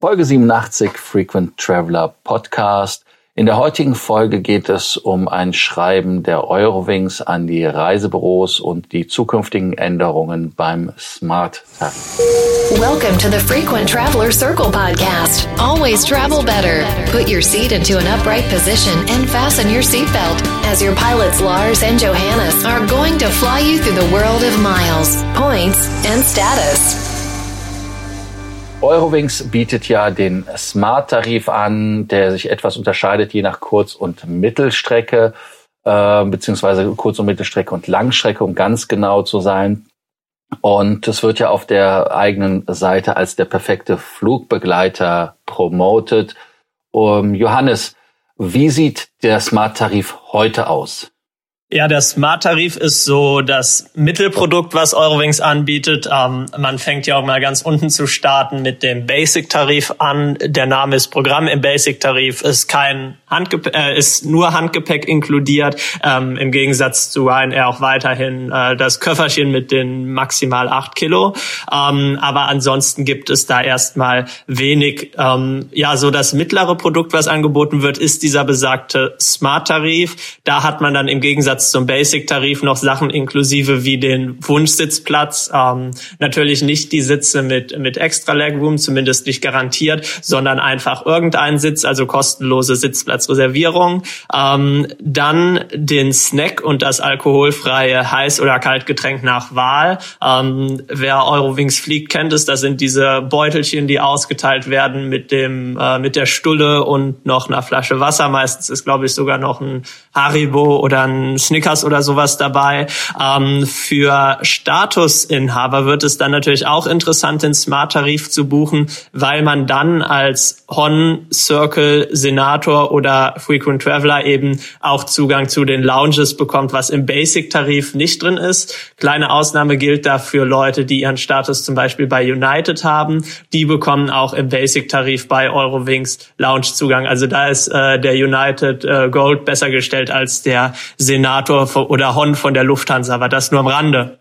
Folge 87 Frequent Traveler Podcast. In der heutigen Folge geht es um ein Schreiben der Eurowings an die Reisebüros und die zukünftigen Änderungen beim Smart Tarif. Welcome to the Frequent Traveler Circle podcast. Always travel better. Put your seat into an upright position and fasten your seatbelt as your pilots Lars and Johannes are going to fly you through the world of miles, points and status. Eurowings bietet ja den Smart-Tarif an, der sich etwas unterscheidet je nach Kurz- und Mittelstrecke, äh, beziehungsweise Kurz- und Mittelstrecke und Langstrecke, um ganz genau zu sein. Und es wird ja auf der eigenen Seite als der perfekte Flugbegleiter promotet. Um, Johannes, wie sieht der Smart-Tarif heute aus? Ja, der Smart-Tarif ist so das Mittelprodukt, was Eurowings anbietet. Ähm, man fängt ja auch mal ganz unten zu starten mit dem Basic-Tarif an. Der Name ist Programm im Basic-Tarif, ist kein Handgepäck, äh, ist nur Handgepäck inkludiert. Ähm, Im Gegensatz zu Ryanair auch weiterhin äh, das Köfferchen mit den maximal acht Kilo. Ähm, aber ansonsten gibt es da erstmal wenig. Ähm, ja, so das mittlere Produkt, was angeboten wird, ist dieser besagte Smart-Tarif. Da hat man dann im Gegensatz Gegensatz zum Basic-Tarif noch Sachen inklusive wie den Wunschsitzplatz. Ähm, natürlich nicht die Sitze mit, mit extra Legroom, zumindest nicht garantiert, sondern einfach irgendein Sitz, also kostenlose Sitzplatzreservierung. Ähm, dann den Snack und das alkoholfreie Heiß- oder Kaltgetränk nach Wahl. Ähm, wer Eurowings fliegt, kennt es. Das sind diese Beutelchen, die ausgeteilt werden mit dem äh, mit der Stulle und noch einer Flasche Wasser. Meistens ist, glaube ich, sogar noch ein Haribo oder ein Snickers oder sowas dabei. Ähm, für Statusinhaber wird es dann natürlich auch interessant, den Smart-Tarif zu buchen, weil man dann als Hon, Circle, Senator oder Frequent Traveler eben auch Zugang zu den Lounges bekommt, was im Basic-Tarif nicht drin ist. Kleine Ausnahme gilt dafür Leute, die ihren Status zum Beispiel bei United haben. Die bekommen auch im Basic-Tarif bei Eurowings Lounge-Zugang. Also da ist äh, der United äh, Gold besser gestellt als der Senator Senator oder Hon von der Lufthansa, aber das nur am Rande.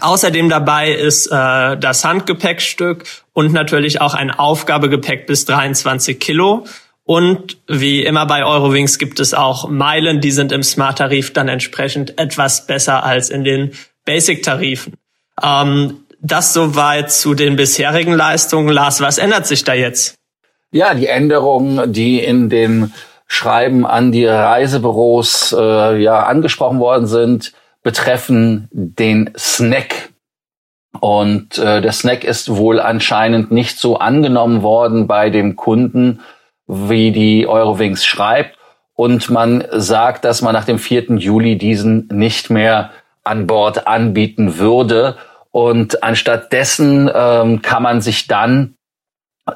Außerdem dabei ist äh, das Handgepäckstück und natürlich auch ein Aufgabegepäck bis 23 Kilo. Und wie immer bei Eurowings gibt es auch Meilen, die sind im Smart-Tarif dann entsprechend etwas besser als in den Basic-Tarifen. Ähm, das soweit zu den bisherigen Leistungen. Lars, was ändert sich da jetzt? Ja, die Änderungen, die in den Schreiben an die Reisebüros äh, ja angesprochen worden sind, betreffen den Snack. Und äh, der Snack ist wohl anscheinend nicht so angenommen worden bei dem Kunden, wie die Eurowings schreibt. Und man sagt, dass man nach dem 4. Juli diesen nicht mehr an Bord anbieten würde. Und anstatt dessen ähm, kann man sich dann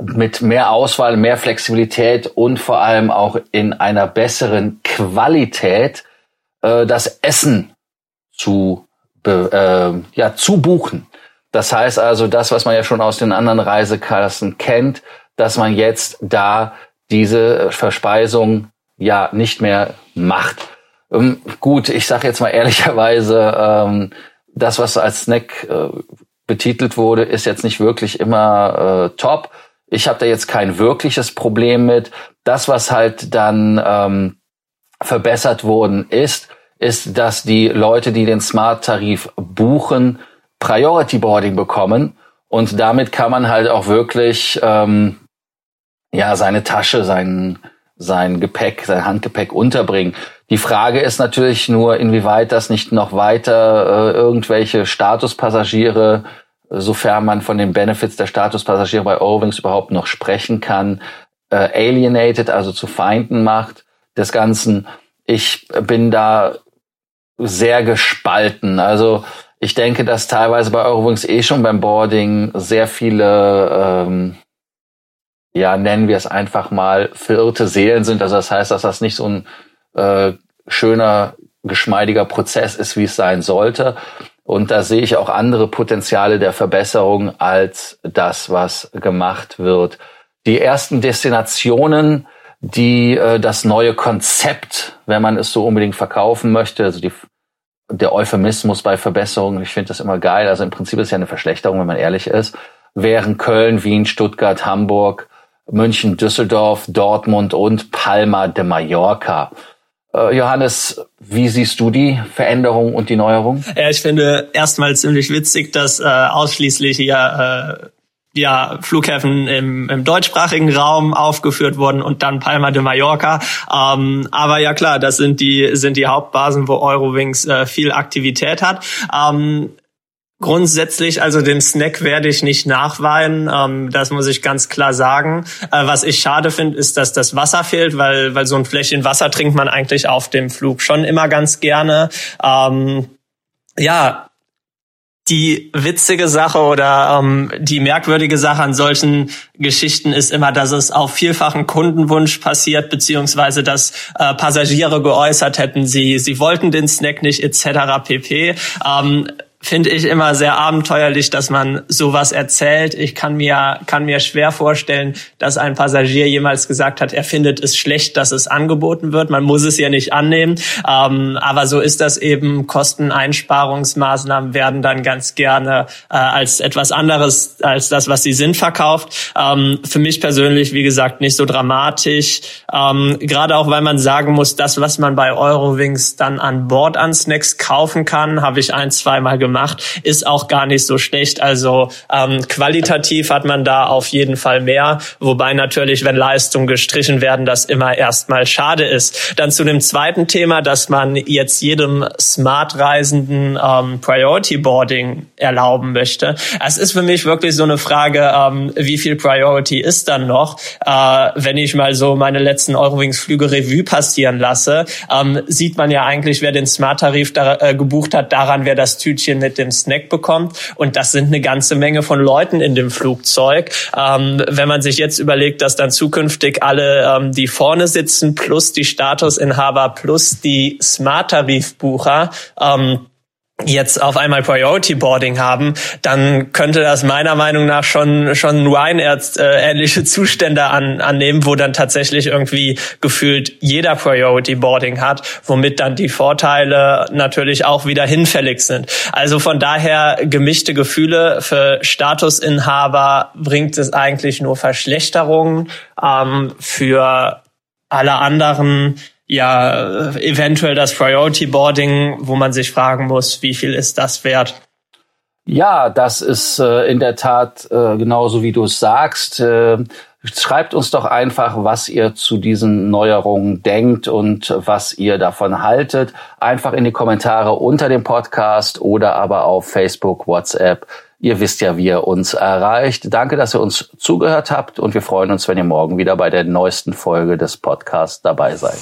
mit mehr Auswahl, mehr Flexibilität und vor allem auch in einer besseren Qualität äh, das Essen zu, äh, ja, zu buchen. Das heißt also, das, was man ja schon aus den anderen Reisekassen kennt, dass man jetzt da diese Verspeisung ja nicht mehr macht. Ähm, gut, ich sage jetzt mal ehrlicherweise, ähm, das, was als Snack äh, betitelt wurde, ist jetzt nicht wirklich immer äh, top. Ich habe da jetzt kein wirkliches Problem mit. Das, was halt dann ähm, verbessert worden ist, ist, dass die Leute, die den Smart-Tarif buchen, Priority Boarding bekommen. Und damit kann man halt auch wirklich ähm, ja seine Tasche, sein, sein Gepäck, sein Handgepäck unterbringen. Die Frage ist natürlich nur, inwieweit das nicht noch weiter äh, irgendwelche Statuspassagiere sofern man von den Benefits der Statuspassagiere bei Eurowings überhaupt noch sprechen kann, äh, alienated, also zu Feinden macht des Ganzen. Ich bin da sehr gespalten. Also ich denke, dass teilweise bei Eurowings eh schon beim Boarding sehr viele, ähm, ja, nennen wir es einfach mal, verirrte Seelen sind. Also das heißt, dass das nicht so ein äh, schöner, geschmeidiger Prozess ist, wie es sein sollte. Und da sehe ich auch andere Potenziale der Verbesserung als das, was gemacht wird. Die ersten Destinationen, die äh, das neue Konzept, wenn man es so unbedingt verkaufen möchte, also die, der Euphemismus bei Verbesserungen, ich finde das immer geil, also im Prinzip ist ja eine Verschlechterung, wenn man ehrlich ist, wären Köln, Wien, Stuttgart, Hamburg, München, Düsseldorf, Dortmund und Palma de Mallorca. Äh, Johannes, wie siehst du die Veränderung und die Neuerung? Ja, ich finde erstmal ziemlich witzig, dass äh, ausschließlich hier äh, ja, Flughäfen im, im deutschsprachigen Raum aufgeführt wurden und dann Palma de Mallorca. Ähm, aber ja klar, das sind die sind die Hauptbasen, wo Eurowings äh, viel Aktivität hat. Ähm, Grundsätzlich, also den Snack werde ich nicht nachweinen, ähm, das muss ich ganz klar sagen. Äh, was ich schade finde, ist, dass das Wasser fehlt, weil, weil so ein Fläschchen Wasser trinkt man eigentlich auf dem Flug schon immer ganz gerne. Ähm, ja, die witzige Sache oder ähm, die merkwürdige Sache an solchen Geschichten ist immer, dass es auf vielfachen Kundenwunsch passiert, beziehungsweise dass äh, Passagiere geäußert hätten, sie sie wollten den Snack nicht etc. pp. Ähm, finde ich immer sehr abenteuerlich, dass man sowas erzählt. Ich kann mir, kann mir schwer vorstellen, dass ein Passagier jemals gesagt hat, er findet es schlecht, dass es angeboten wird. Man muss es ja nicht annehmen. Ähm, aber so ist das eben. Kosteneinsparungsmaßnahmen werden dann ganz gerne äh, als etwas anderes als das, was sie sind, verkauft. Ähm, für mich persönlich, wie gesagt, nicht so dramatisch. Ähm, Gerade auch, weil man sagen muss, das, was man bei Eurowings dann an Bord an Snacks kaufen kann, habe ich ein, zweimal gemacht gemacht, ist auch gar nicht so schlecht. Also ähm, qualitativ hat man da auf jeden Fall mehr, wobei natürlich, wenn Leistungen gestrichen werden, das immer erstmal schade ist. Dann zu dem zweiten Thema, dass man jetzt jedem Smart-Reisenden ähm, Priority Boarding erlauben möchte. Es ist für mich wirklich so eine Frage, ähm, wie viel Priority ist dann noch? Äh, wenn ich mal so meine letzten Eurowings-Flüge Revue passieren lasse, ähm, sieht man ja eigentlich, wer den Smart-Tarif äh, gebucht hat, daran, wer das Tütchen mit dem Snack bekommt. Und das sind eine ganze Menge von Leuten in dem Flugzeug. Ähm, wenn man sich jetzt überlegt, dass dann zukünftig alle, ähm, die vorne sitzen, plus die Statusinhaber, plus die Smart-Tarifbucher, ähm, jetzt auf einmal Priority Boarding haben, dann könnte das meiner Meinung nach schon schon Ryanair äh, ähnliche Zustände an, annehmen, wo dann tatsächlich irgendwie gefühlt jeder Priority Boarding hat, womit dann die Vorteile natürlich auch wieder hinfällig sind. Also von daher gemischte Gefühle für Statusinhaber bringt es eigentlich nur Verschlechterungen ähm, für alle anderen ja eventuell das Priority Boarding, wo man sich fragen muss, wie viel ist das wert? Ja, das ist äh, in der Tat äh, genauso wie du es sagst. Äh, schreibt uns doch einfach, was ihr zu diesen Neuerungen denkt und was ihr davon haltet. Einfach in die Kommentare unter dem Podcast oder aber auf Facebook, WhatsApp Ihr wisst ja, wie ihr uns erreicht. Danke, dass ihr uns zugehört habt und wir freuen uns, wenn ihr morgen wieder bei der neuesten Folge des Podcasts dabei seid.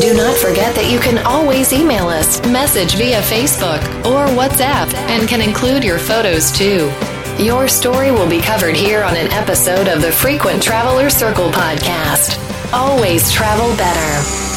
Do not forget that you can always email us, message via Facebook or WhatsApp and can include your photos too. Your story will be covered here on an episode of the Frequent Traveler Circle podcast. Always travel better.